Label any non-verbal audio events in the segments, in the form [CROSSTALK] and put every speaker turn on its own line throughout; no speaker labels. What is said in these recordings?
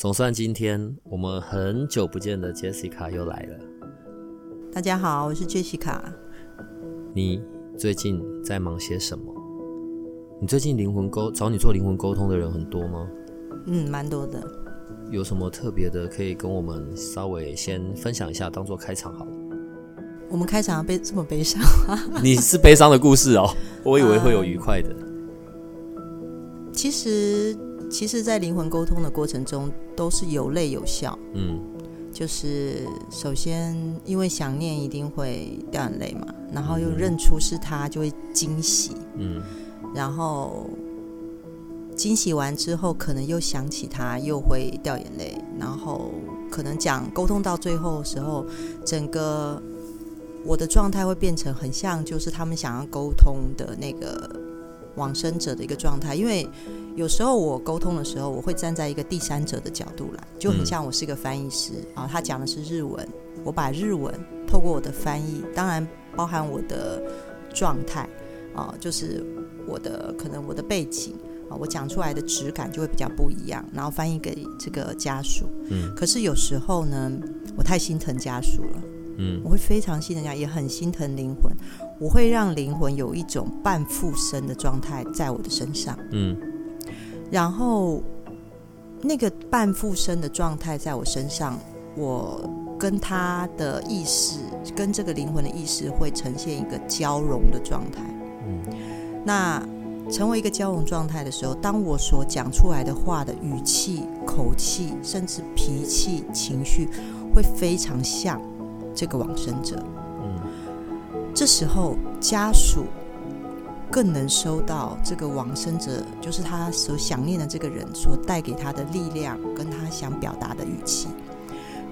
总算今天我们很久不见的 Jessica 又来了。
大家好，我是 Jessica。
你最近在忙些什么？你最近灵魂沟找你做灵魂沟通的人很多吗？
嗯，蛮多的。
有什么特别的可以跟我们稍微先分享一下，当做开场好了。
我们开场悲这么悲伤？
你是悲伤的故事哦，我以为会有愉快的。[LAUGHS]
其实。其实，在灵魂沟通的过程中，都是有泪有笑。嗯，就是首先，因为想念一定会掉眼泪嘛，然后又认出是他，就会惊喜。嗯，然后惊喜完之后，可能又想起他，又会掉眼泪。然后可能讲沟通到最后的时候，整个我的状态会变成很像，就是他们想要沟通的那个往生者的一个状态，因为。有时候我沟通的时候，我会站在一个第三者的角度来，就很像我是一个翻译师啊。他讲的是日文，我把日文透过我的翻译，当然包含我的状态啊，就是我的可能我的背景啊，我讲出来的质感就会比较不一样，然后翻译给这个家属。嗯。可是有时候呢，我太心疼家属了。嗯。我会非常心疼家，也很心疼灵魂。我会让灵魂有一种半附身的状态在我的身上。嗯。然后，那个半附身的状态在我身上，我跟他的意识，跟这个灵魂的意识会呈现一个交融的状态。嗯，那成为一个交融状态的时候，当我所讲出来的话的语气、口气，甚至脾气、情绪，会非常像这个往生者。这时候家属。更能收到这个往生者，就是他所想念的这个人所带给他的力量，跟他想表达的语气，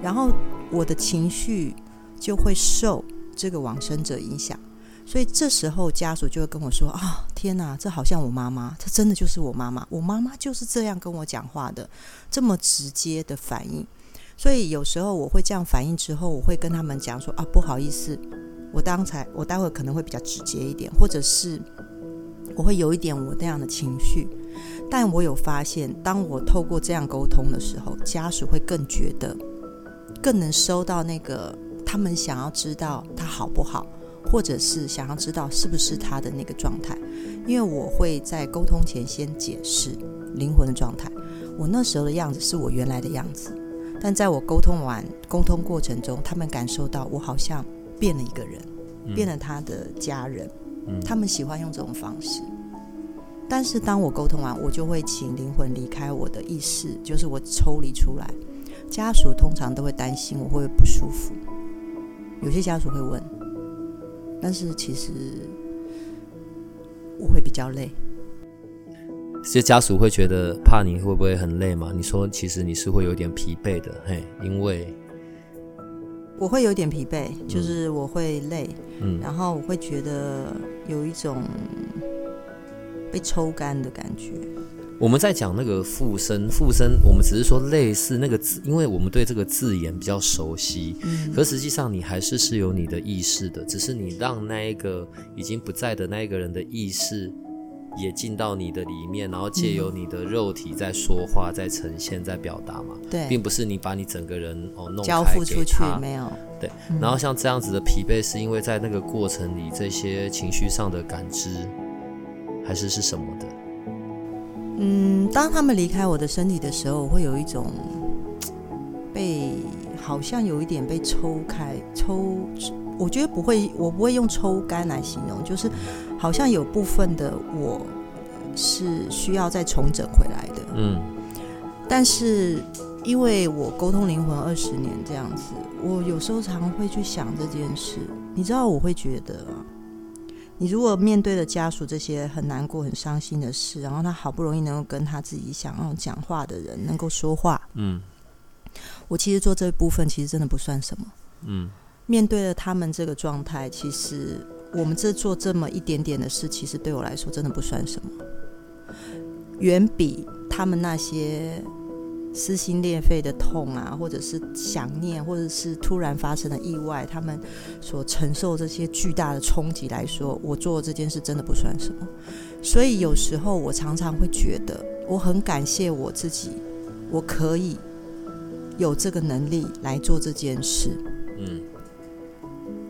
然后我的情绪就会受这个往生者影响，所以这时候家属就会跟我说：“啊，天哪，这好像我妈妈，这真的就是我妈妈，我妈妈就是这样跟我讲话的，这么直接的反应。”所以有时候我会这样反应之后，我会跟他们讲说：“啊，不好意思，我刚才我待会可能会比较直接一点，或者是。”我会有一点我那样的情绪，但我有发现，当我透过这样沟通的时候，家属会更觉得，更能收到那个他们想要知道他好不好，或者是想要知道是不是他的那个状态。因为我会在沟通前先解释灵魂的状态，我那时候的样子是我原来的样子，但在我沟通完沟通过程中，他们感受到我好像变了一个人，变了他的家人。他们喜欢用这种方式，但是当我沟通完，我就会请灵魂离开我的意识，就是我抽离出来。家属通常都会担心我会不舒服，有些家属会问，但是其实我会比较累。
这些家属会觉得怕你会不会很累吗？你说其实你是会有点疲惫的，嘿，因为。
我会有点疲惫，就是我会累，嗯，然后我会觉得有一种被抽干的感觉。
我们在讲那个附身，附身，我们只是说类似那个字，因为我们对这个字眼比较熟悉，嗯，可实际上你还是是有你的意识的，只是你让那一个已经不在的那一个人的意识。也进到你的里面，然后借由你的肉体在说话、在呈现、在表达嘛。
对，
并不是你把你整个人哦弄
交付出去，没有。
对，然后像这样子的疲惫，是因为在那个过程里，这些情绪上的感知，还是是什么的？
嗯，当他们离开我的身体的时候，我会有一种被好像有一点被抽开、抽。我觉得不会，我不会用抽干来形容，就是好像有部分的我是需要再重整回来的。嗯，但是因为我沟通灵魂二十年这样子，我有时候常会去想这件事。你知道，我会觉得你如果面对了家属这些很难过、很伤心的事，然后他好不容易能够跟他自己想要讲话的人能够说话，嗯，我其实做这部分其实真的不算什么，嗯，面对了他们这个状态，其实我们这做这么一点点的事，其实对我来说真的不算什么，远比他们那些。撕心裂肺的痛啊，或者是想念，或者是突然发生的意外，他们所承受这些巨大的冲击来说，我做这件事真的不算什么。所以有时候我常常会觉得，我很感谢我自己，我可以有这个能力来做这件事。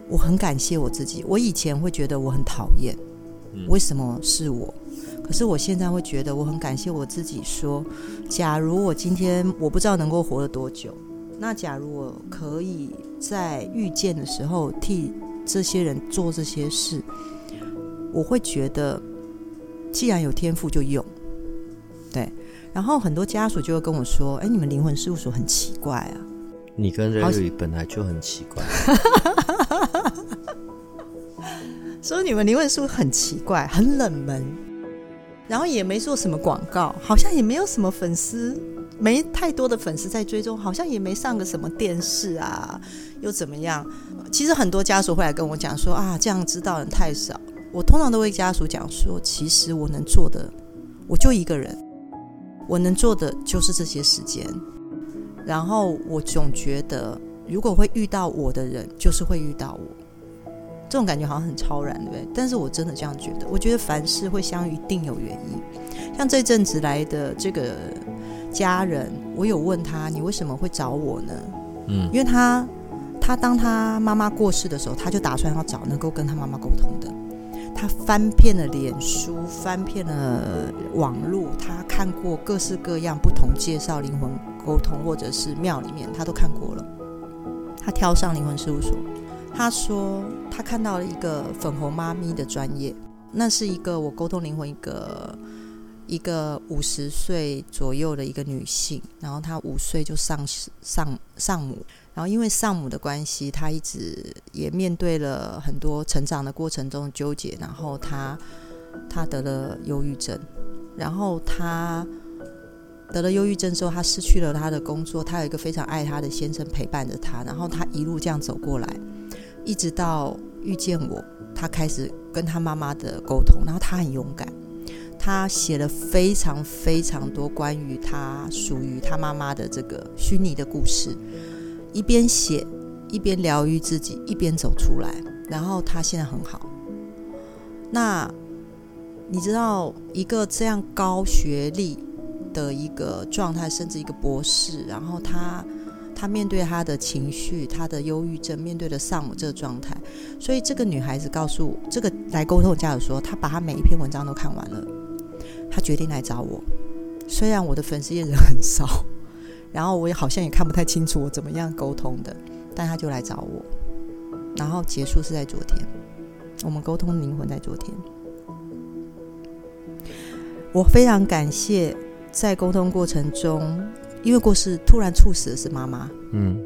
嗯，我很感谢我自己。我以前会觉得我很讨厌，为什么是我？可是我现在会觉得我很感谢我自己，说，假如我今天我不知道能够活了多久，那假如我可以在遇见的时候替这些人做这些事，我会觉得，既然有天赋就用，对。然后很多家属就会跟我说：“哎，你们灵魂事务所很奇怪啊。”
你跟瑞瑞本来就很奇怪，[LAUGHS] [LAUGHS] [LAUGHS] [LAUGHS]
说你们灵魂事务很奇怪，很冷门。然后也没做什么广告，好像也没有什么粉丝，没太多的粉丝在追踪，好像也没上个什么电视啊，又怎么样？其实很多家属会来跟我讲说啊，这样知道人太少。我通常都会家属讲说，其实我能做的，我就一个人，我能做的就是这些时间。然后我总觉得，如果会遇到我的人，就是会遇到我。这种感觉好像很超然，对不对？但是我真的这样觉得。我觉得凡事会相遇，定有原因。像这阵子来的这个家人，我有问他：“你为什么会找我呢？”嗯，因为他他当他妈妈过世的时候，他就打算要找能够跟他妈妈沟通的。他翻遍了脸书，翻遍了网络，他看过各式各样不同介绍灵魂沟通，或者是庙里面，他都看过了。他挑上灵魂事务所。他说，他看到了一个粉红妈咪的专业，那是一个我沟通灵魂一个一个五十岁左右的一个女性，然后她五岁就上上上母，然后因为上母的关系，她一直也面对了很多成长的过程中的纠结，然后她她得了忧郁症，然后她得了忧郁症之后，她失去了她的工作，她有一个非常爱她的先生陪伴着她，然后她一路这样走过来。一直到遇见我，他开始跟他妈妈的沟通，然后他很勇敢，他写了非常非常多关于他属于他妈妈的这个虚拟的故事，一边写一边疗愈自己，一边走出来，然后他现在很好。那你知道一个这样高学历的一个状态，甚至一个博士，然后他。他面对他的情绪，他的忧郁症，面对了丧母这个状态，所以这个女孩子告诉这个来沟通家属说，她把她每一篇文章都看完了，她决定来找我。虽然我的粉丝也人很少，然后我也好像也看不太清楚我怎么样沟通的，但她就来找我。然后结束是在昨天，我们沟通灵魂在昨天。我非常感谢在沟通过程中。因为过世突然猝死的是妈妈，嗯，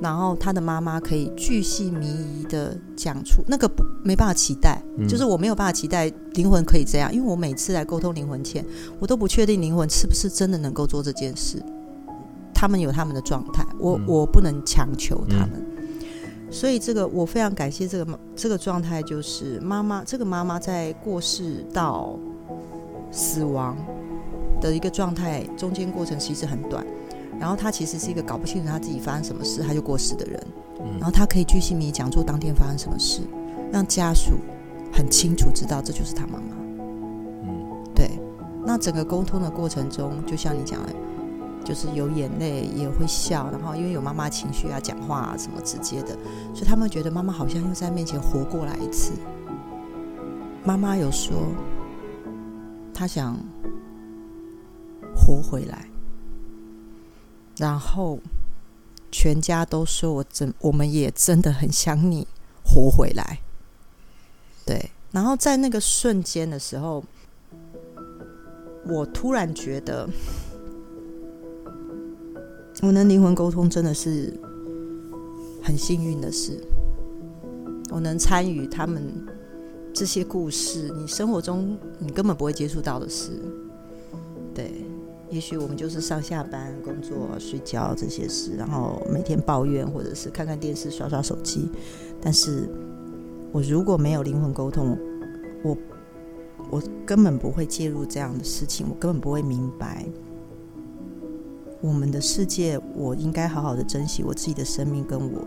然后他的妈妈可以巨细靡遗的讲出那个不没办法期待，就是我没有办法期待灵魂可以这样，因为我每次来沟通灵魂前，我都不确定灵魂是不是真的能够做这件事，他们有他们的状态，我我不能强求他们，所以这个我非常感谢这个这个状态，就是妈妈这个妈妈在过世到死亡。的一个状态，中间过程其实很短，然后他其实是一个搞不清楚他自己发生什么事他就过世的人，然后他可以据细迷讲出当天发生什么事，让家属很清楚知道这就是他妈妈。嗯，对。那整个沟通的过程中，就像你讲的，就是有眼泪也会笑，然后因为有妈妈情绪啊、讲话啊什么直接的，所以他们觉得妈妈好像又在面前活过来一次。妈妈有说，她想。活回来，然后全家都说我真，我们也真的很想你活回来。对，然后在那个瞬间的时候，我突然觉得，我能灵魂沟通真的是很幸运的事。我能参与他们这些故事，你生活中你根本不会接触到的事。也许我们就是上下班、工作、睡觉这些事，然后每天抱怨，或者是看看电视、刷刷手机。但是我如果没有灵魂沟通，我我根本不会介入这样的事情，我根本不会明白我们的世界。我应该好好的珍惜我自己的生命，跟我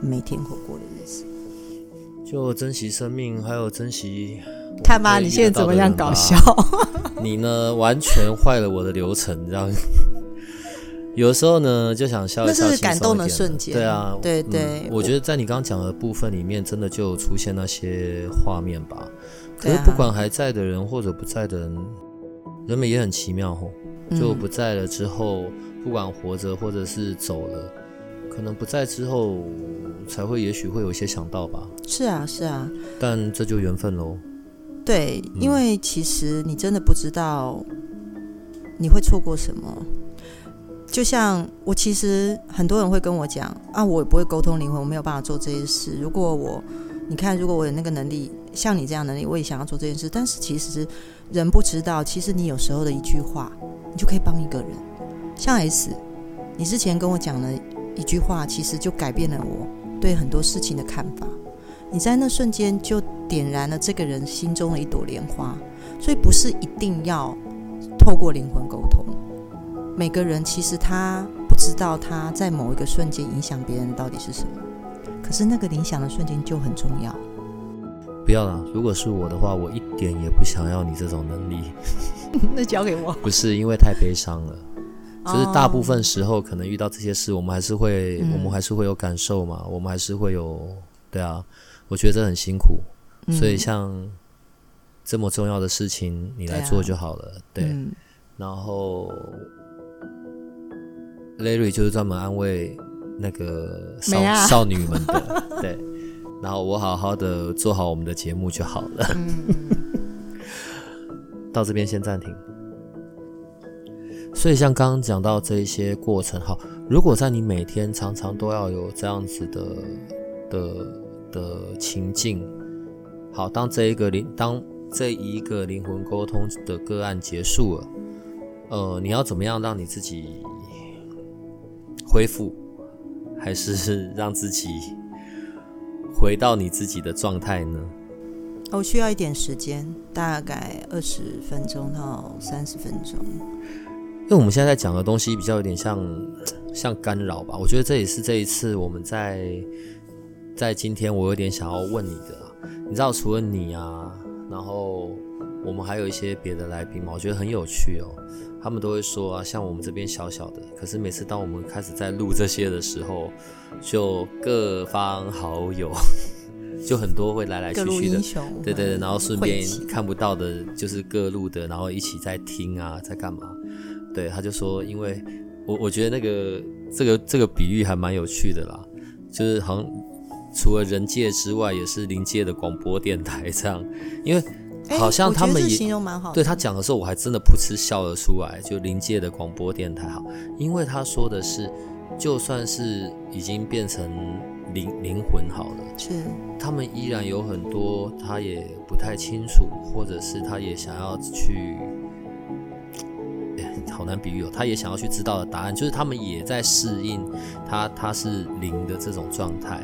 每天活过的日子。
就珍惜生命，还有珍惜。
看吧，你现在怎么样搞笑？[LAUGHS]
你呢？完全坏了我的流程，这样。有的时候呢，就想笑一笑，
那是感动的瞬间。
对啊，
对对。
我觉得在你刚刚讲的部分里面，真的就出现那些画面吧。可是不管还在的人或者不在的人，人们也很奇妙哦。就不在了之后，不管活着或者是走了，可能不在之后。才会，也许会有一些想到吧。
是啊，是啊。
但这就缘分喽。
对，因为其实你真的不知道你会错过什么。就像我，其实很多人会跟我讲啊，我不会沟通灵魂，我没有办法做这件事。如果我，你看，如果我有那个能力，像你这样能力，我也想要做这件事。但是其实人不知道，其实你有时候的一句话，你就可以帮一个人。像 S，你之前跟我讲的一句话，其实就改变了我。对很多事情的看法，你在那瞬间就点燃了这个人心中的一朵莲花，所以不是一定要透过灵魂沟通。每个人其实他不知道他在某一个瞬间影响别人到底是什么，可是那个影响的瞬间就很重要。
不要了，如果是我的话，我一点也不想要你这种能力。[LAUGHS]
那交给我。[LAUGHS]
不是因为太悲伤了。就是大部分时候，可能遇到这些事，我们还是会，我们还是会有感受嘛，我们还是会有，对啊，我觉得很辛苦，所以像这么重要的事情，你来做就好了，对。然后，Larry 就是专门安慰那个少 [LAUGHS] 少女们的，对。然后我好好的做好我们的节目就好了。[LAUGHS] 到这边先暂停。所以，像刚刚讲到这一些过程，好，如果在你每天常常都要有这样子的的的情境，好，当这一个灵，当这一个灵魂沟通的个案结束了，呃，你要怎么样让你自己恢复，还是 [LAUGHS] 让自己回到你自己的状态呢？
我需要一点时间，大概二十分钟到三十分钟。
因为我们现在在讲的东西比较有点像像干扰吧，我觉得这也是这一次我们在在今天我有点想要问你的，你知道除了你啊，然后我们还有一些别的来宾嘛，我觉得很有趣哦。他们都会说啊，像我们这边小小的，可是每次当我们开始在录这些的时候，就各方好友 [LAUGHS] 就很多会来来去去的，对对对，然后顺便看不到的就是各路的，然后一起在听啊，在干嘛？对，他就说，因为我我觉得那个这个这个比喻还蛮有趣的啦，就是好像除了人界之外，也是灵界的广播电台这样，因为好像他们也
形容蛮好。
对他讲的时候，我还真的噗嗤笑了出来，就灵界的广播电台好，因为他说的是，就算是已经变成灵灵魂好了，
是
他们依然有很多他也不太清楚，或者是他也想要去。好难比喻哦，他也想要去知道的答案，就是他们也在适应他他是零的这种状态。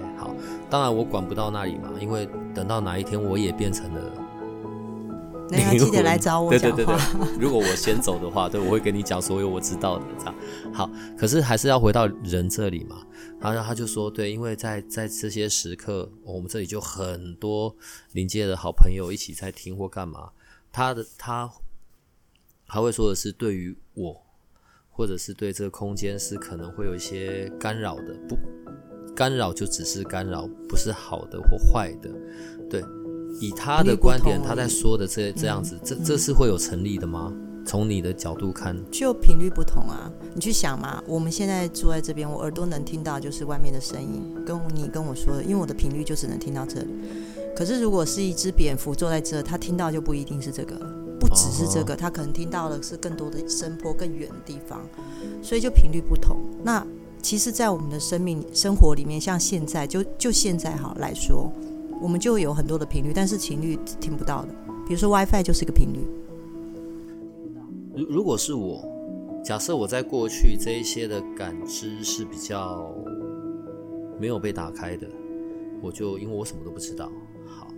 好，当然我管不到那里嘛，因为等到哪一天我也变成了，
那要记得来找我
讲话。如果我先走的话，对，我会跟你讲所有我知道的。这样好，可是还是要回到人这里嘛。然后他就说，对，因为在在这些时刻，我们这里就很多临界的好朋友一起在听或干嘛。他的他。他会说的是，对于我，或者是对这个空间，是可能会有一些干扰的。不，干扰就只是干扰，不是好的或坏的。对，以他的观点，他在说的这这样子，这这是会有成立的吗？从你的角度看，
就频率不同啊。你去想嘛，我们现在坐在这边，我耳朵能听到就是外面的声音，跟你跟我说的，因为我的频率就只能听到这里。可是如果是一只蝙蝠坐在这，他听到就不一定是这个。不只是这个，他可能听到的是更多的声波、更远的地方，所以就频率不同。那其实，在我们的生命生活里面，像现在就就现在哈来说，我们就有很多的频率，但是频率听不到的。比如说 WiFi 就是一个频率。
如如果是我，假设我在过去这一些的感知是比较没有被打开的，我就因为我什么都不知道。好，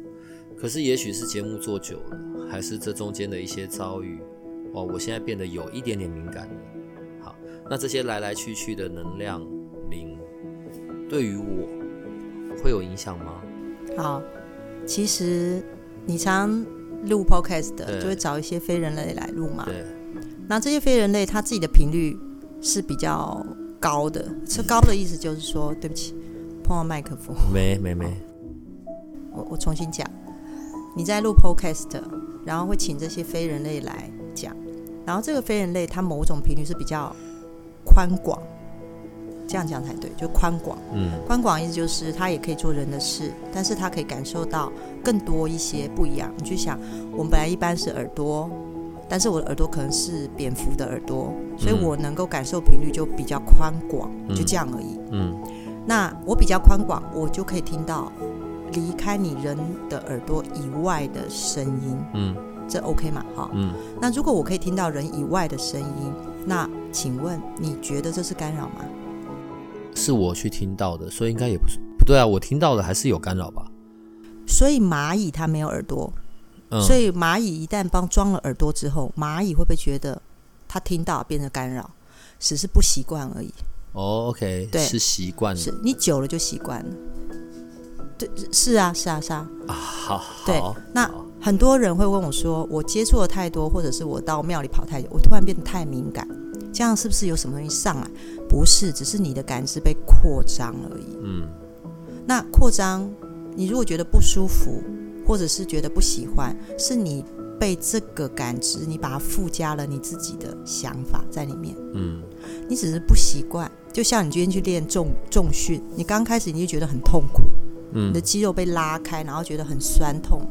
可是也许是节目做久了，还是这中间的一些遭遇，哦，我现在变得有一点点敏感。好，那这些来来去去的能量灵，对于我会有影响吗？
好，其实你常录 Podcast 的，就会找一些非人类来录嘛。
对。
那这些非人类他自己的频率是比较高的，这高的意思就是说，对不起，碰到麦克风。
没没没。
我我重新讲，你在录 Podcast，然后会请这些非人类来讲，然后这个非人类他某种频率是比较宽广。这样讲才对，就宽广。嗯，宽广意思就是他也可以做人的事，但是他可以感受到更多一些不一样。你去想，我们本来一般是耳朵，但是我的耳朵可能是蝙蝠的耳朵，所以我能够感受频率就比较宽广，就这样而已。嗯，那我比较宽广，我就可以听到离开你人的耳朵以外的声音。嗯，这 OK 嘛？哈。嗯，那如果我可以听到人以外的声音，那请问你觉得这是干扰吗？
是我去听到的，所以应该也不是不对啊。我听到的还是有干扰吧。
所以蚂蚁它没有耳朵，所以蚂蚁一旦帮装了耳朵之后，蚂蚁会不会觉得它听到变成干扰，只是不习惯而已？
哦，OK，对，是习惯，
是你久了就习惯了。对，是啊，是啊，是啊。
啊，好，
对。那很多人会问我说，我接触的太多，或者是我到庙里跑太久，我突然变得太敏感。这样是不是有什么东西上来？不是，只是你的感知被扩张而已。嗯，那扩张，你如果觉得不舒服，或者是觉得不喜欢，是你被这个感知，你把它附加了你自己的想法在里面。嗯，你只是不习惯，就像你今天去练重重训，你刚开始你就觉得很痛苦，嗯，你的肌肉被拉开，然后觉得很酸痛，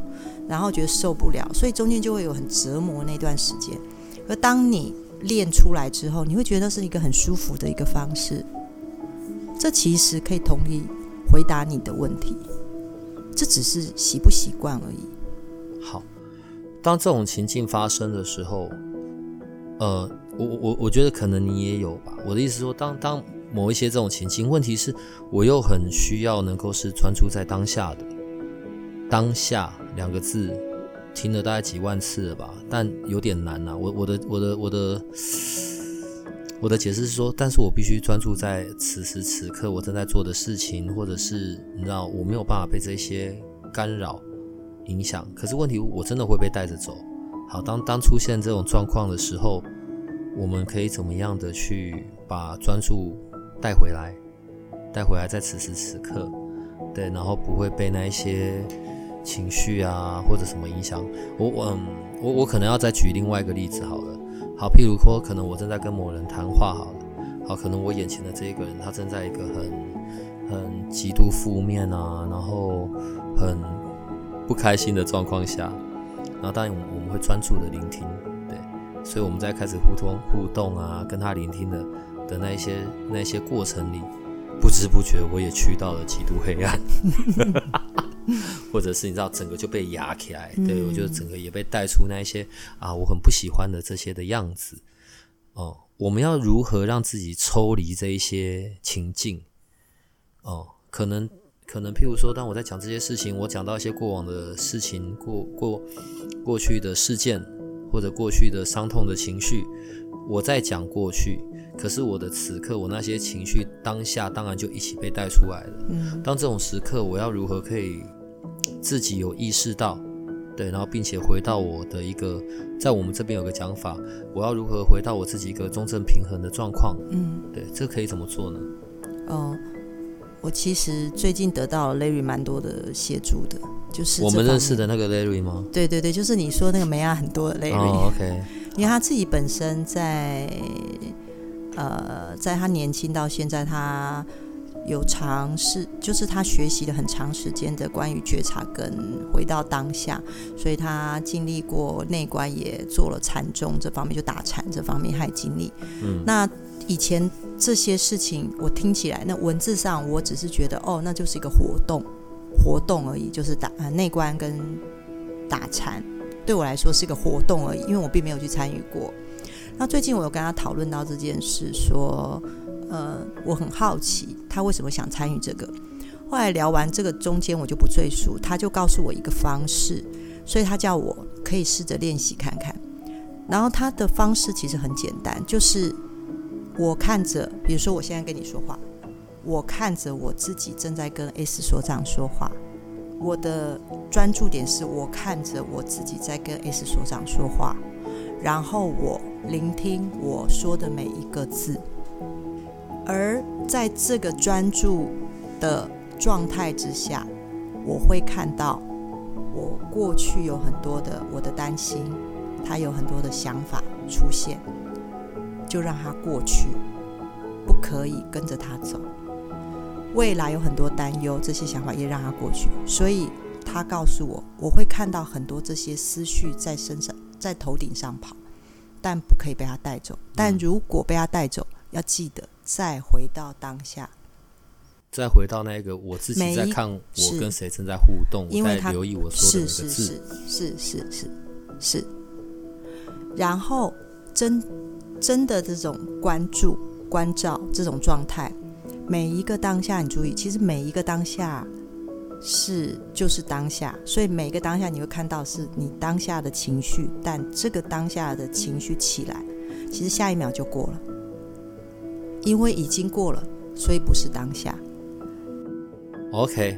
然后觉得受不了，所以中间就会有很折磨那段时间。而当你练出来之后，你会觉得是一个很舒服的一个方式。这其实可以同意回答你的问题，这只是习不习惯而已。
好，当这种情境发生的时候，呃，我我我觉得可能你也有吧。我的意思说，当当某一些这种情境，问题是我又很需要能够是专注在当下的当下两个字。听了大概几万次了吧，但有点难呐。我我的我的我的我的解释是说，但是我必须专注在此时此刻我正在做的事情，或者是你知道我没有办法被这些干扰影响。可是问题我真的会被带着走。好，当当出现这种状况的时候，我们可以怎么样的去把专注带回来，带回来在此时此刻，对，然后不会被那一些。情绪啊，或者什么影响，我我嗯，我我可能要再举另外一个例子好了。好，譬如说，可能我正在跟某人谈话好了，好，可能我眼前的这一个人，他正在一个很很极度负面啊，然后很不开心的状况下，然后当然我们会专注的聆听，对，所以我们在开始互通互动啊，跟他聆听的的那一些那一些过程里，不知不觉我也去到了极度黑暗。[LAUGHS] 或者是你知道整个就被压起来，对我就整个也被带出那一些啊我很不喜欢的这些的样子哦。我们要如何让自己抽离这一些情境？哦，可能可能譬如说，当我在讲这些事情，我讲到一些过往的事情，过过过去的事件或者过去的伤痛的情绪，我在讲过去。可是我的此刻，我那些情绪当下当然就一起被带出来了。嗯，当这种时刻，我要如何可以自己有意识到，对，然后并且回到我的一个，在我们这边有个讲法，我要如何回到我自己一个中正平衡的状况？嗯，对，这可以怎么做呢？
哦，我其实最近得到 Larry 蛮多的协助的，就是
我们认识的那个 Larry 吗？
对对对，就是你说那个梅亚很多的 Larry。
OK，
因为他自己本身在。呃，在他年轻到现在，他有尝试，就是他学习了很长时间的关于觉察跟回到当下，所以他经历过内观，也做了禅宗这方面，就打禅这方面还经历。嗯，那以前这些事情我听起来，那文字上我只是觉得，哦，那就是一个活动，活动而已，就是打呃内观跟打禅，对我来说是个活动而已，因为我并没有去参与过。那最近我有跟他讨论到这件事，说呃我很好奇他为什么想参与这个。后来聊完这个中间我就不赘述，他就告诉我一个方式，所以他叫我可以试着练习看看。然后他的方式其实很简单，就是我看着，比如说我现在跟你说话，我看着我自己正在跟 S 所长说话，我的专注点是我看着我自己在跟 S 所长说话，然后我聆听我说的每一个字，而在这个专注的状态之下，我会看到我过去有很多的我的担心。他有很多的想法出现，就让他过去，不可以跟着他走。未来有很多担忧，这些想法也让他过去。所以他告诉我，我会看到很多这些思绪在身上，在头顶上跑，但不可以被他带走。但如果被他带走，要记得再回到当下，
再回到那个我自己在看我跟谁正在互动，我在留意我说的每个字，
是是是是。然后，真真的这种关注、关照这种状态，每一个当下，你注意，其实每一个当下是就是当下，所以每个当下你会看到是你当下的情绪，但这个当下的情绪起来，其实下一秒就过了，因为已经过了，所以不是当下。
OK，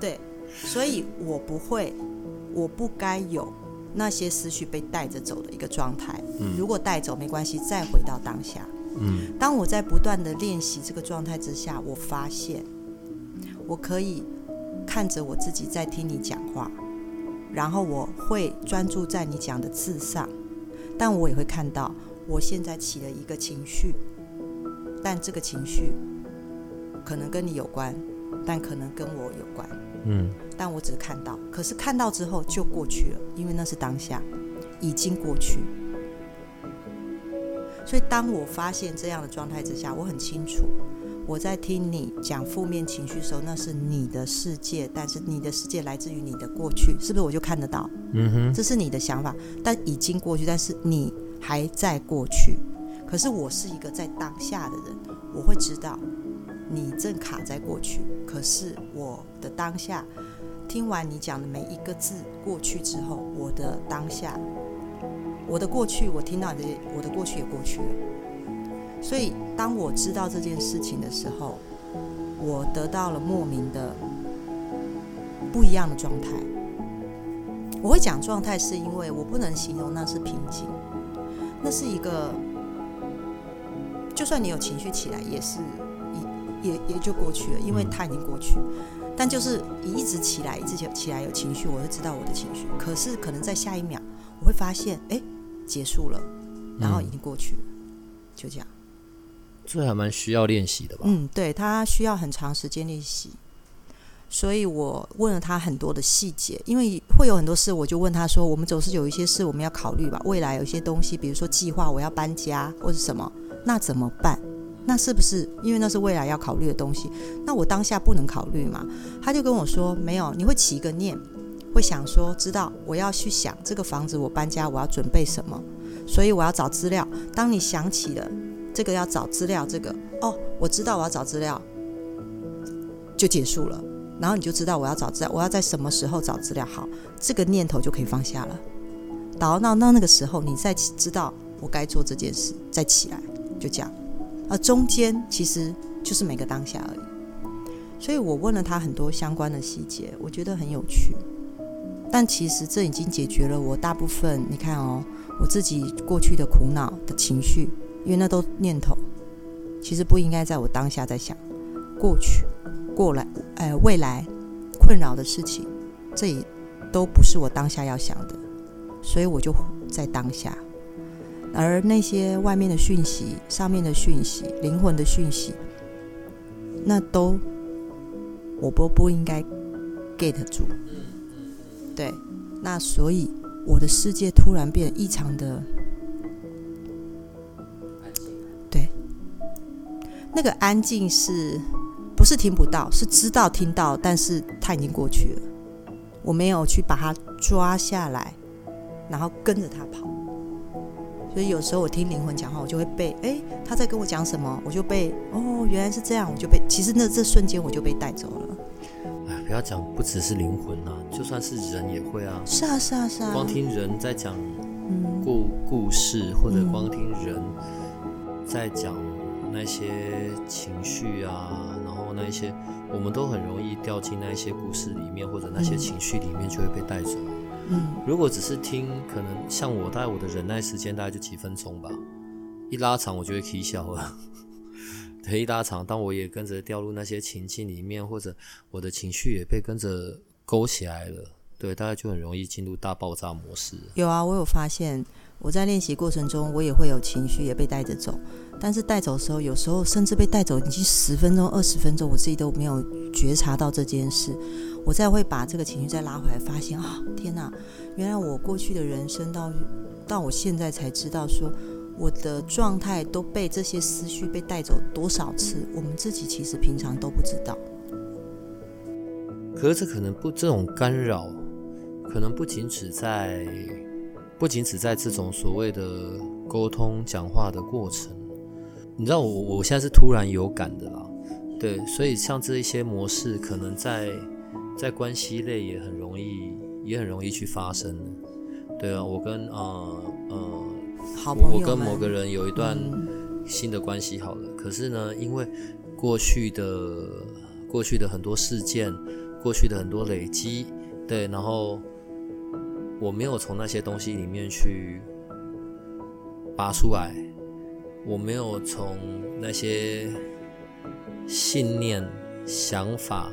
对，所以我不会，我不该有。那些思绪被带着走的一个状态，如果带走没关系，再回到当下。嗯，当我在不断的练习这个状态之下，我发现我可以看着我自己在听你讲话，然后我会专注在你讲的字上，但我也会看到我现在起了一个情绪，但这个情绪可能跟你有关，但可能跟我有关。嗯。但我只是看到，可是看到之后就过去了，因为那是当下，已经过去。所以当我发现这样的状态之下，我很清楚，我在听你讲负面情绪的时候，那是你的世界，但是你的世界来自于你的过去，是不是？我就看得到，嗯哼，这是你的想法，但已经过去，但是你还在过去。可是我是一个在当下的人，我会知道你正卡在过去，可是我的当下。听完你讲的每一个字过去之后，我的当下，我的过去，我听到你的，我的过去也过去了。所以，当我知道这件事情的时候，我得到了莫名的不一样的状态。我会讲状态，是因为我不能形容那是平静，那是一个，就算你有情绪起来，也是也也也就过去了，因为它已经过去。但就是一直起来，一直起起来有情绪，我会知道我的情绪。可是可能在下一秒，我会发现，哎，结束了，然后已经过去了，就这样。
这还蛮需要练习的吧？
嗯，对他需要很长时间练习。所以我问了他很多的细节，因为会有很多事，我就问他说：“我们总是有一些事我们要考虑吧？未来有一些东西，比如说计划，我要搬家或者什么，那怎么办？”那是不是因为那是未来要考虑的东西？那我当下不能考虑嘛？他就跟我说没有，你会起一个念，会想说知道我要去想这个房子我搬家我要准备什么，所以我要找资料。当你想起了这个要找资料，这个哦，我知道我要找资料，就结束了。然后你就知道我要找资料，我要在什么时候找资料？好，这个念头就可以放下了。到到那那个时候，你再知道我该做这件事，再起来，就这样。而中间其实就是每个当下而已，所以我问了他很多相关的细节，我觉得很有趣。但其实这已经解决了我大部分，你看哦，我自己过去的苦恼的情绪，因为那都念头，其实不应该在我当下在想过去、过来、哎未来困扰的事情，这也都不是我当下要想的，所以我就在当下。而那些外面的讯息、上面的讯息、灵魂的讯息，那都我不不应该 get 住。对，那所以我的世界突然变得异常的对，那个安静是不是听不到，是知道听到，但是它已经过去了。我没有去把它抓下来，然后跟着它跑。所以有时候我听灵魂讲话，我就会被哎他在跟我讲什么，我就被哦原来是这样，我就被其实那这瞬间我就被带走了。
哎，不要讲不只是灵魂啊，就算是人也会啊。
是啊是啊是啊。
光听人在讲故故事，或者光听人在讲那些情绪啊，然后那一些我们都很容易掉进那一些故事里面，或者那些情绪里面，就会被带走。嗯，如果只是听，可能像我，大概我的忍耐时间大概就几分钟吧，一拉长我就会啼笑了。对，一拉长，当我也跟着掉入那些情境里面，或者我的情绪也被跟着勾起来了，对，大家就很容易进入大爆炸模式。
有啊，我有发现，我在练习过程中，我也会有情绪也被带着走，但是带走的时候，有时候甚至被带走已经十分钟、二十分钟，我自己都没有觉察到这件事。我再会把这个情绪再拉回来，发现啊，天哪！原来我过去的人生到到我现在才知道，说我的状态都被这些思绪被带走多少次，我们自己其实平常都不知道。
可是可能不这种干扰，可能不仅只在不仅只在这种所谓的沟通讲话的过程。你知道我我现在是突然有感的啦，对，所以像这一些模式，可能在。在关系类也很容易，也很容易去发生。对啊，我跟呃呃，
好朋
友，我跟某个人有一段新的关系，好了。可是呢，因为过去的过去的很多事件，过去的很多累积，对，然后我没有从那些东西里面去拔出来，我没有从那些信念、想法。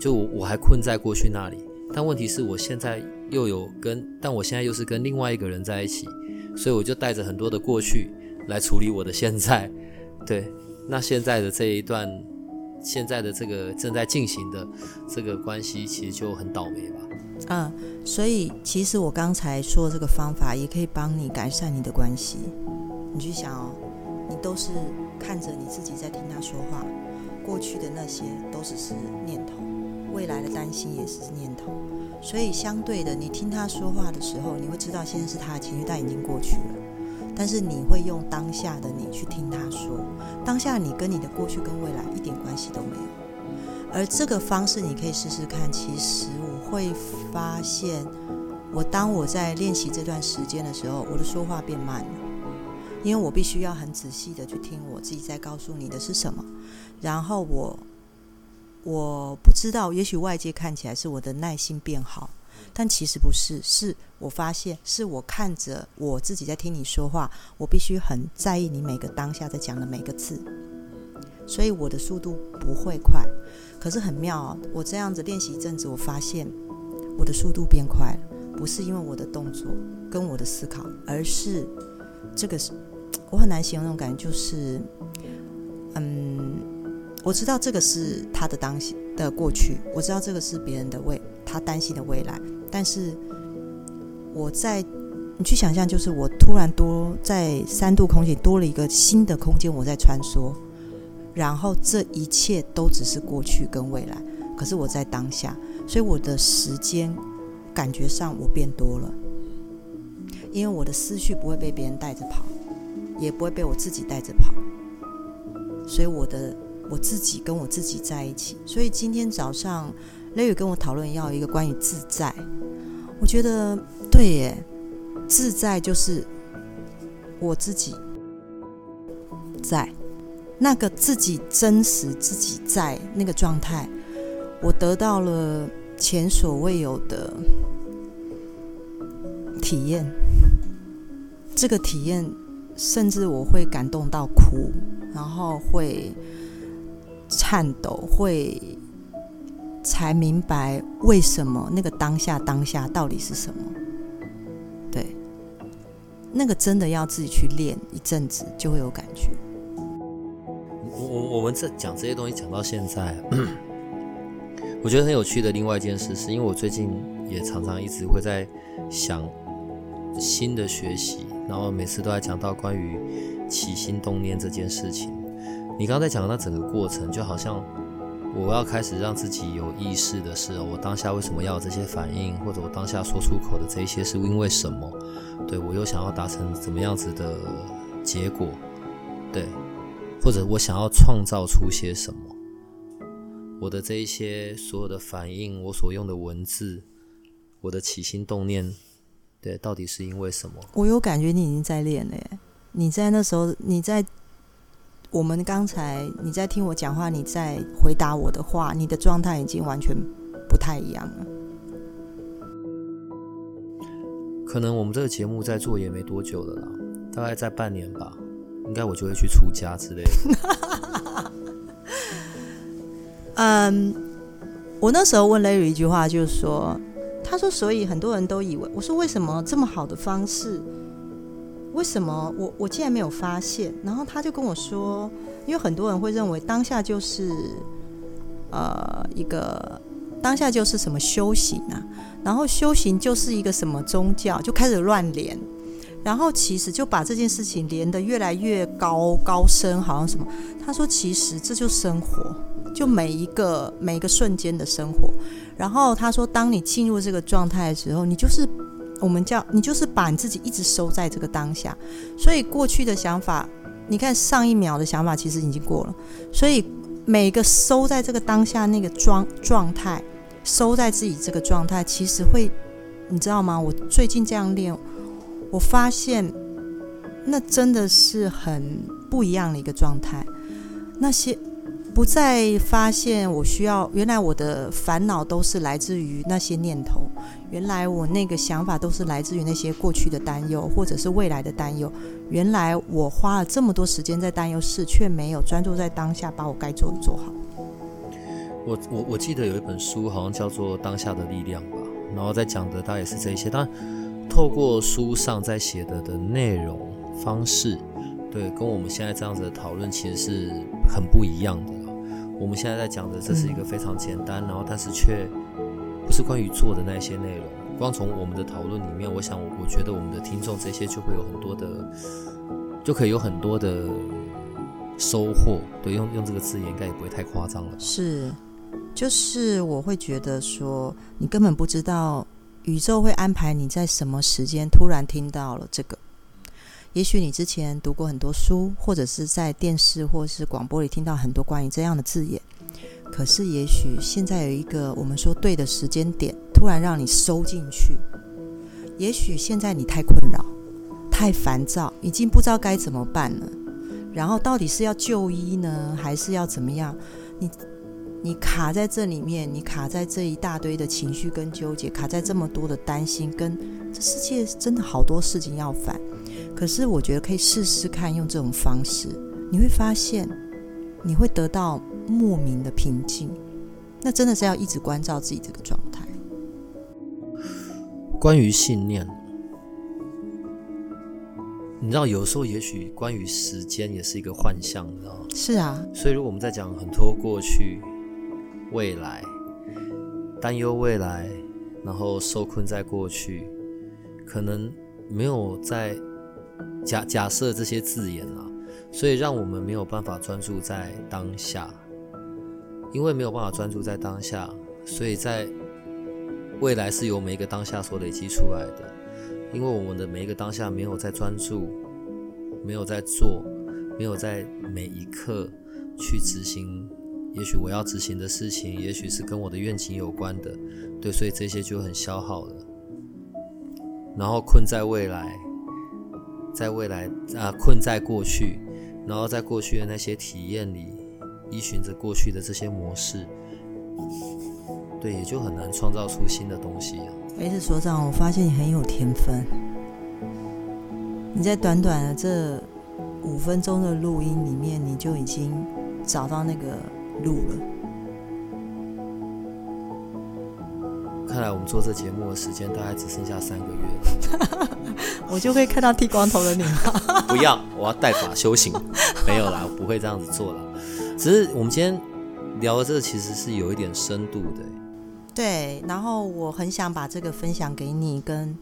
就我我还困在过去那里，但问题是我现在又有跟，但我现在又是跟另外一个人在一起，所以我就带着很多的过去来处理我的现在。对，那现在的这一段，现在的这个正在进行的这个关系，其实就很倒霉吧。
嗯，所以其实我刚才说的这个方法，也可以帮你改善你的关系。你去想哦，你都是看着你自己在听他说话，过去的那些都只是念头。未来的担心也是念头，所以相对的，你听他说话的时候，你会知道现在是他的情绪，但已经过去了。但是你会用当下的你去听他说，当下你跟你的过去跟未来一点关系都没有。而这个方式你可以试试看。其实我会发现，我当我在练习这段时间的时候，我的说话变慢了，因为我必须要很仔细的去听我自己在告诉你的是什么，然后我。我不知道，也许外界看起来是我的耐心变好，但其实不是。是我发现，是我看着我自己在听你说话，我必须很在意你每个当下在讲的每个字，所以我的速度不会快。可是很妙哦，我这样子练习一阵子，我发现我的速度变快了，不是因为我的动作跟我的思考，而是这个是我很难形容那种感觉，就是嗯。我知道这个是他的当下的过去，我知道这个是别人的未他担心的未来，但是我在你去想象，就是我突然多在三度空间多了一个新的空间，我在穿梭，然后这一切都只是过去跟未来，可是我在当下，所以我的时间感觉上我变多了，因为我的思绪不会被别人带着跑，也不会被我自己带着跑，所以我的。我自己跟我自己在一起，所以今天早上雷雨跟我讨论要一个关于自在，我觉得对耶，自在就是我自己在。那个自己真实自己在那个状态，我得到了前所未有的体验，这个体验甚至我会感动到哭，然后会。颤抖会才明白为什么那个当下当下到底是什么？对，那个真的要自己去练一阵子就会有感觉。
我我我们这讲这些东西讲到现在，[CLEARS THROAT] 我觉得很有趣的。另外一件事是因为我最近也常常一直会在想新的学习，然后每次都在讲到关于起心动念这件事情。你刚才讲的那整个过程，就好像我要开始让自己有意识的是，我当下为什么要有这些反应，或者我当下说出口的这一些是因为什么？对我又想要达成怎么样子的结果？对，或者我想要创造出些什么？我的这一些所有的反应，我所用的文字，我的起心动念，对，到底是因为什么？
我有感觉你已经在练了，耶，你在那时候，你在。我们刚才你在听我讲话，你在回答我的话，你的状态已经完全不太一样了。
可能我们这个节目在做也没多久了啦，大概在半年吧，应该我就会去出家之类的。[LAUGHS]
嗯，我那时候问 Larry 一句话，就是说，他说，所以很多人都以为，我说为什么这么好的方式？为什么我我竟然没有发现？然后他就跟我说，因为很多人会认为当下就是呃一个当下就是什么修行啊，然后修行就是一个什么宗教，就开始乱连，然后其实就把这件事情连得越来越高高深，好像什么？他说其实这就生活，就每一个每一个瞬间的生活。然后他说，当你进入这个状态的时候，你就是。我们叫你就是把你自己一直收在这个当下，所以过去的想法，你看上一秒的想法其实已经过了，所以每个收在这个当下那个状状态，收在自己这个状态，其实会，你知道吗？我最近这样练，我发现那真的是很不一样的一个状态，那些。不再发现我需要，原来我的烦恼都是来自于那些念头，原来我那个想法都是来自于那些过去的担忧，或者是未来的担忧。原来我花了这么多时间在担忧事，却没有专注在当下，把我该做的做好。
我我我记得有一本书，好像叫做《当下的力量》吧，然后在讲的大概也是这些。但透过书上在写的的内容方式，对，跟我们现在这样子的讨论其实是很不一样的。我们现在在讲的，这是一个非常简单，然后但是却不是关于做的那些内容。光从我们的讨论里面，我想，我觉得我们的听众这些就会有很多的，就可以有很多的收获。对，用用这个字眼应该也不会太夸张了。
是，就是我会觉得说，你根本不知道宇宙会安排你在什么时间突然听到了这个。也许你之前读过很多书，或者是在电视或是广播里听到很多关于这样的字眼，可是也许现在有一个我们说对的时间点，突然让你收进去。也许现在你太困扰、太烦躁，已经不知道该怎么办了。然后到底是要就医呢，还是要怎么样？你你卡在这里面，你卡在这一大堆的情绪跟纠结，卡在这么多的担心，跟这世界真的好多事情要烦。可是我觉得可以试试看用这种方式，你会发现你会得到莫名的平静。那真的是要一直关照自己这个状态。
关于信念，你知道有时候也许关于时间也是一个幻象，你知道吗？
是啊。
所以如果我们在讲很多过去、未来，担忧未来，然后受困在过去，可能没有在。假假设这些字眼啊，所以让我们没有办法专注在当下，因为没有办法专注在当下，所以在未来是由每一个当下所累积出来的。因为我们的每一个当下没有在专注，没有在做，没有在每一刻去执行，也许我要执行的事情，也许是跟我的愿景有关的，对，所以这些就很消耗了，然后困在未来。在未来啊，困在过去，然后在过去的那些体验里，依循着过去的这些模式，对，也就很难创造出新的东西。
哎，是所长，我发现你很有天分。你在短短的这五分钟的录音里面，你就已经找到那个路了。
看来我们做这节目的时间大概只剩下三个月，[LAUGHS]
我就会看到剃光头的你
吗？[LAUGHS] 不要，我要带法修行。[LAUGHS] 没有啦，我不会这样子做了。只是我们今天聊的这个其实是有一点深度的。
对，然后我很想把这个分享给你，跟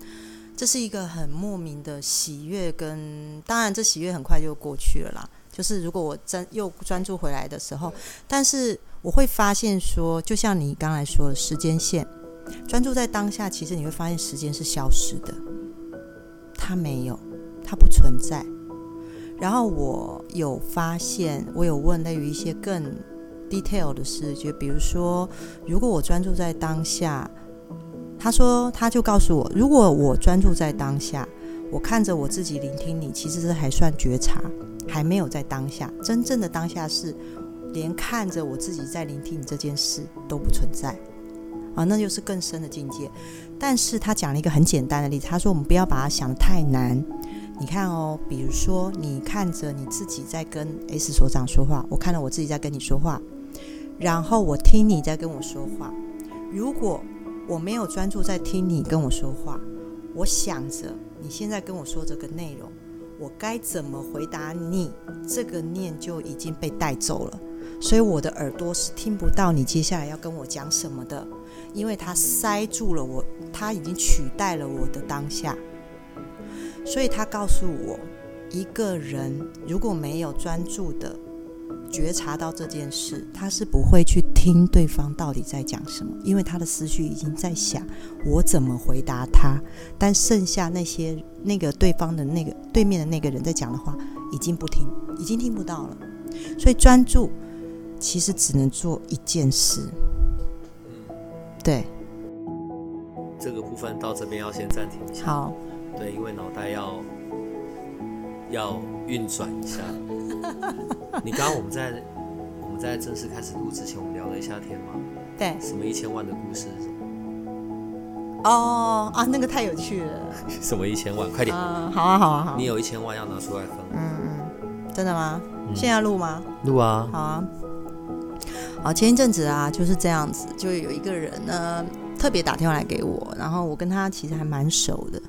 这是一个很莫名的喜悦，跟当然这喜悦很快就过去了啦。就是如果我真又专注回来的时候，但是我会发现说，就像你刚才说的时间线，专注在当下，其实你会发现时间是消失的，它没有，它不存在。然后我有发现，我有问类于一些更 detail 的事，就比如说，如果我专注在当下，他说他就告诉我，如果我专注在当下。我看着我自己聆听你，其实是还算觉察，还没有在当下。真正的当下是连看着我自己在聆听你这件事都不存在啊，那就是更深的境界。但是他讲了一个很简单的例子，他说我们不要把它想的太难。你看哦，比如说你看着你自己在跟 S 所长说话，我看到我自己在跟你说话，然后我听你在跟我说话。如果我没有专注在听你跟我说话，我想着。你现在跟我说这个内容，我该怎么回答你？这个念就已经被带走了，所以我的耳朵是听不到你接下来要跟我讲什么的，因为它塞住了我，它已经取代了我的当下。所以他告诉我，一个人如果没有专注的。觉察到这件事，他是不会去听对方到底在讲什么，因为他的思绪已经在想我怎么回答他。但剩下那些那个对方的那个对面的那个人在讲的话，已经不听，已经听不到了。所以专注其实只能做一件事。对。
这个部分到这边要先暂停一下。
好。
对，因为脑袋要要运转一下。[LAUGHS] 你刚刚我们在我们在正式开始录之前，我们聊了一下天吗？
对。
什么一千万的故事？
哦啊，那个太有趣了。[LAUGHS]
什么一千万？快点！
嗯，好啊，好啊，好。
你有一千万要拿出来分。
嗯嗯，真的吗？现在录吗？
录啊。
好啊。啊，前一阵子啊，就是这样子，就有一个人呢，特别打电话来给我，然后我跟他其实还蛮熟的。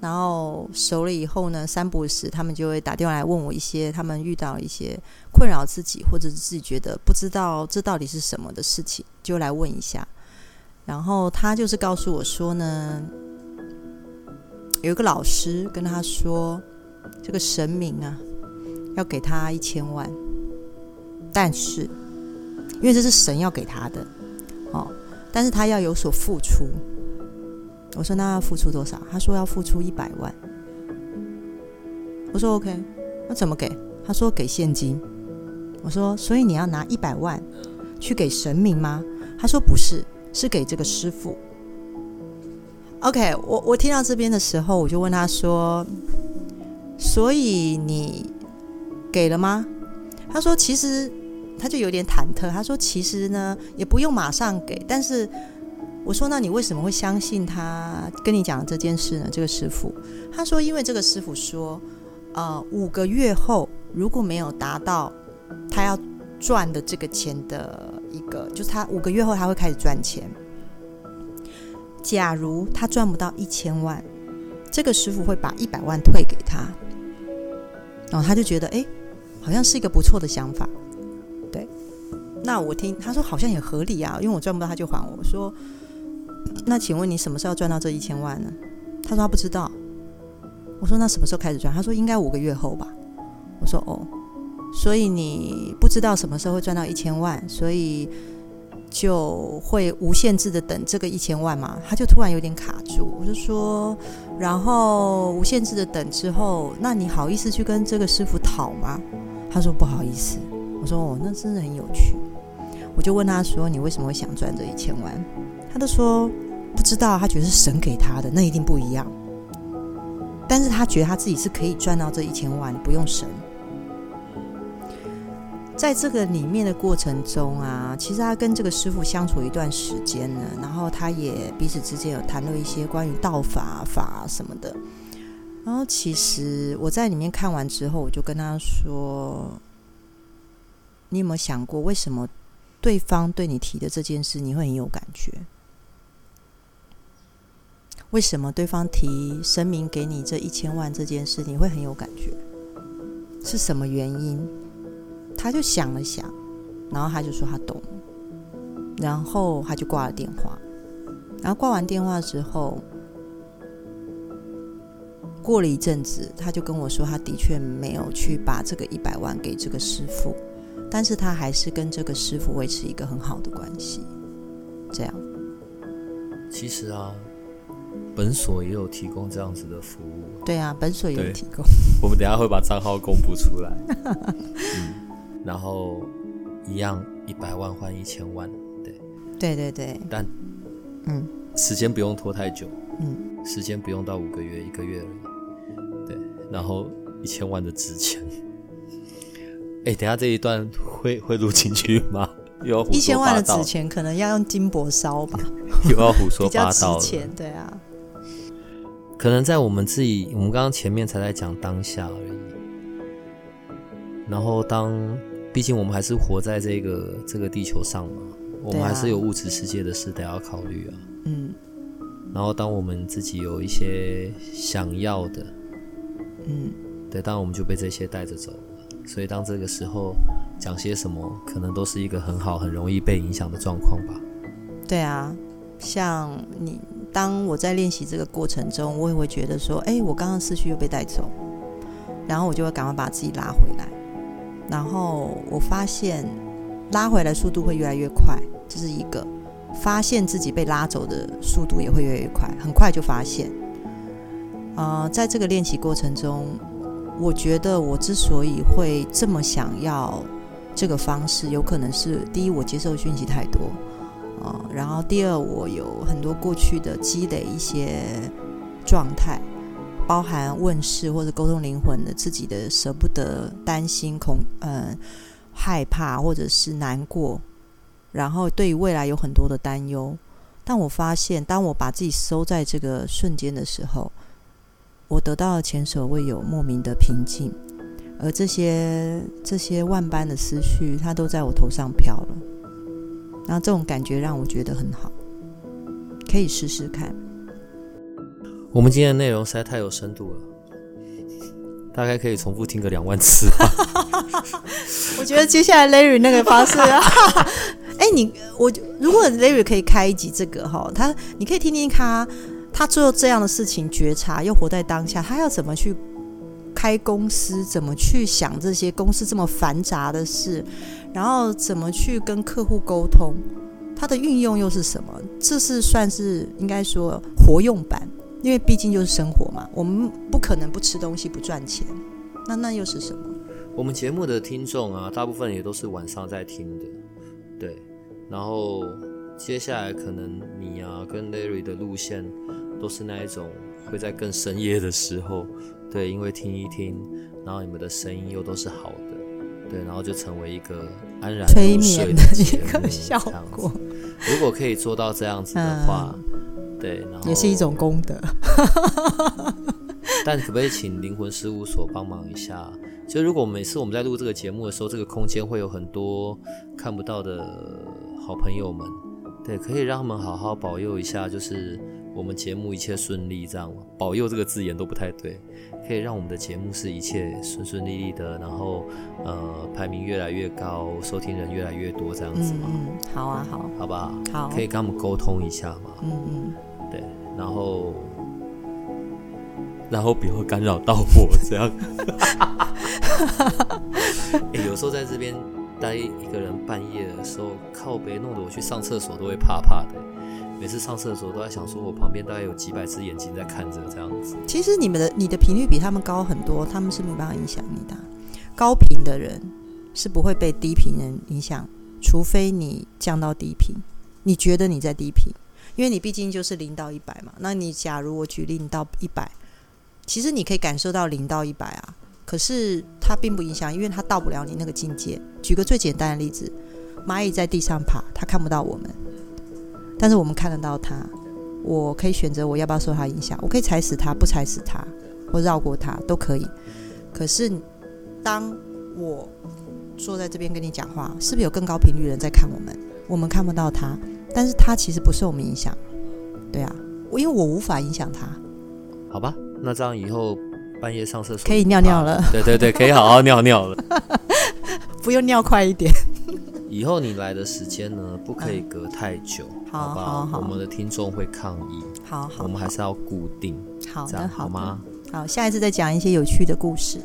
然后熟了以后呢，三不时他们就会打电话来问我一些他们遇到一些困扰自己或者是自己觉得不知道这到底是什么的事情，就来问一下。然后他就是告诉我说呢，有一个老师跟他说，这个神明啊要给他一千万，但是因为这是神要给他的哦，但是他要有所付出。我说那要付出多少？他说要付出一百万。我说 OK，那怎么给？他说给现金。我说所以你要拿一百万去给神明吗？他说不是，是给这个师傅。OK，我我听到这边的时候，我就问他说，所以你给了吗？他说其实他就有点忐忑。他说其实呢也不用马上给，但是。我说：“那你为什么会相信他跟你讲这件事呢？”这个师傅他说：“因为这个师傅说，呃，五个月后如果没有达到他要赚的这个钱的一个，就是他五个月后他会开始赚钱。假如他赚不到一千万，这个师傅会把一百万退给他。然后他就觉得，哎，好像是一个不错的想法。那我听他说好像也合理啊，因为我赚不到他就还我。我说。”那请问你什么时候赚到这一千万呢？他说他不知道。我说那什么时候开始赚？他说应该五个月后吧。我说哦，所以你不知道什么时候会赚到一千万，所以就会无限制的等这个一千万嘛？他就突然有点卡住。我就说，然后无限制的等之后，那你好意思去跟这个师傅讨吗？他说不好意思。我说哦，那真的很有趣。我就问他说，你为什么会想赚这一千万？他都说不知道，他觉得是神给他的，那一定不一样。但是他觉得他自己是可以赚到这一千万，不用神。在这个里面的过程中啊，其实他跟这个师傅相处一段时间了，然后他也彼此之间有谈论一些关于道法法什么的。然后其实我在里面看完之后，我就跟他说：“你有没有想过，为什么对方对你提的这件事，你会很有感觉？”为什么对方提神明给你这一千万这件事，你会很有感觉？是什么原因？他就想了想，然后他就说他懂，然后他就挂了电话。然后挂完电话之后，过了一阵子，他就跟我说，他的确没有去把这个一百万给这个师傅，但是他还是跟这个师傅维持一个很好的关系。这样，
其实啊，本所也有提供这样子的服务。
对啊，本所也有提供。
我们等下会把账号公布出来。[LAUGHS] 嗯，然后一样，一百万换一千万，对，
对对对。
但，
嗯，
时间不用拖太久。
嗯，
时间不用到五个月，一个月而已。对，然后一千万的值钱。哎，等下这一段会会录进去吗？[LAUGHS]
一千万的纸钱，可能要用金箔烧吧。[LAUGHS]
又要胡说 [LAUGHS] 八
道。比值钱，对啊。
可能在我们自己，我们刚刚前面才在讲当下而已。然后当，毕竟我们还是活在这个这个地球上嘛，我们还是有物质世界的事得要考虑啊。
嗯。
然后当我们自己有一些想要的，
嗯，
对，当然我们就被这些带着走了。所以当这个时候讲些什么，可能都是一个很好、很容易被影响的状况吧。
对啊，像你，当我在练习这个过程中，我也会觉得说，哎，我刚刚思绪又被带走，然后我就会赶快把自己拉回来。然后我发现拉回来速度会越来越快，这是一个；发现自己被拉走的速度也会越来越快，很快就发现。啊，在这个练习过程中。我觉得我之所以会这么想要这个方式，有可能是第一，我接受讯息太多啊，然后第二，我有很多过去的积累一些状态，包含问世或者沟通灵魂的自己的舍不得、担心、恐嗯害怕或者是难过，然后对于未来有很多的担忧。但我发现，当我把自己收在这个瞬间的时候。我得到了前所未有莫名的平静，而这些这些万般的思绪，它都在我头上飘了。然后这种感觉让我觉得很好，可以试试看。
我们今天的内容实在太有深度了，大概可以重复听个两万次。[LAUGHS]
我觉得接下来 Larry 那个方式，[LAUGHS] 哎，你我如果 Larry 可以开一集这个哈，他你可以听听他。他做这样的事情，觉察又活在当下，他要怎么去开公司？怎么去想这些公司这么繁杂的事？然后怎么去跟客户沟通？它的运用又是什么？这是算是应该说活用版，因为毕竟就是生活嘛，我们不可能不吃东西不赚钱。那那又是什么？
我们节目的听众啊，大部分也都是晚上在听的，对。然后接下来可能你啊跟 Larry 的路线。都是那一种会在更深夜的时候，对，因为听一听，然后你们的声音又都是好的，对，然后就成为一个安然
催眠
的
一个效果。
如果可以做到这样子的话，对，然后
也是一种功德。[LAUGHS]
但可不可以请灵魂事务所帮忙一下？就如果每次我们在录这个节目的时候，这个空间会有很多看不到的好朋友们，对，可以让他们好好保佑一下，就是。我们节目一切顺利，这样吗？保佑这个字眼都不太对，可以让我们的节目是一切顺顺利利的，然后呃排名越来越高，收听人越来越多，这样子吗？
嗯，好啊，好，
好吧，
好，
可以跟我们沟通一下嘛？
嗯嗯，
对，然后然后不要干扰到我，这样。[LAUGHS] 哎，有时候在这边待一个人半夜的时候，靠背弄得我去上厕所都会怕怕的。每次上厕所都在想，说我旁边大概有几百只眼睛在看着，这样子。
其实你们的你的频率比他们高很多，他们是没办法影响你的。高频的人是不会被低频人影响，除非你降到低频。你觉得你在低频，因为你毕竟就是零到一百嘛。那你假如我举例你到一百，其实你可以感受到零到一百啊，可是它并不影响，因为它到不了你那个境界。举个最简单的例子，蚂蚁在地上爬，它看不到我们。但是我们看得到它，我可以选择我要不要受它影响，我可以踩死它，不踩死它，或绕过它都可以。可是当我坐在这边跟你讲话，是不是有更高频率的人在看我们？我们看不到它，但是它其实不受我们影响。对啊，我因为我无法影响它。
好吧，那这样以后半夜上厕所
可以尿尿了。
对对对，可以好好尿尿了。[LAUGHS]
不用尿快一点。
以后你来的时间呢，不可以隔太久。
好，好，好，
我们的听众会抗议。
好，好，
我们还是要固定。
好
的，
好
吗？
好，下一次再讲一些有趣的故事。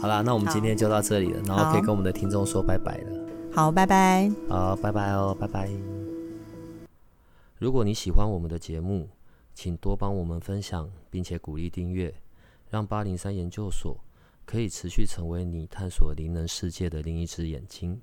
好啦，那我们今天就到这里了，然后可以跟我们的听众说拜拜了。
好，拜拜。
好，拜拜哦，拜拜。如果你喜欢我们的节目，请多帮我们分享，并且鼓励订阅，让八零三研究所可以持续成为你探索灵能世界的另一只眼睛。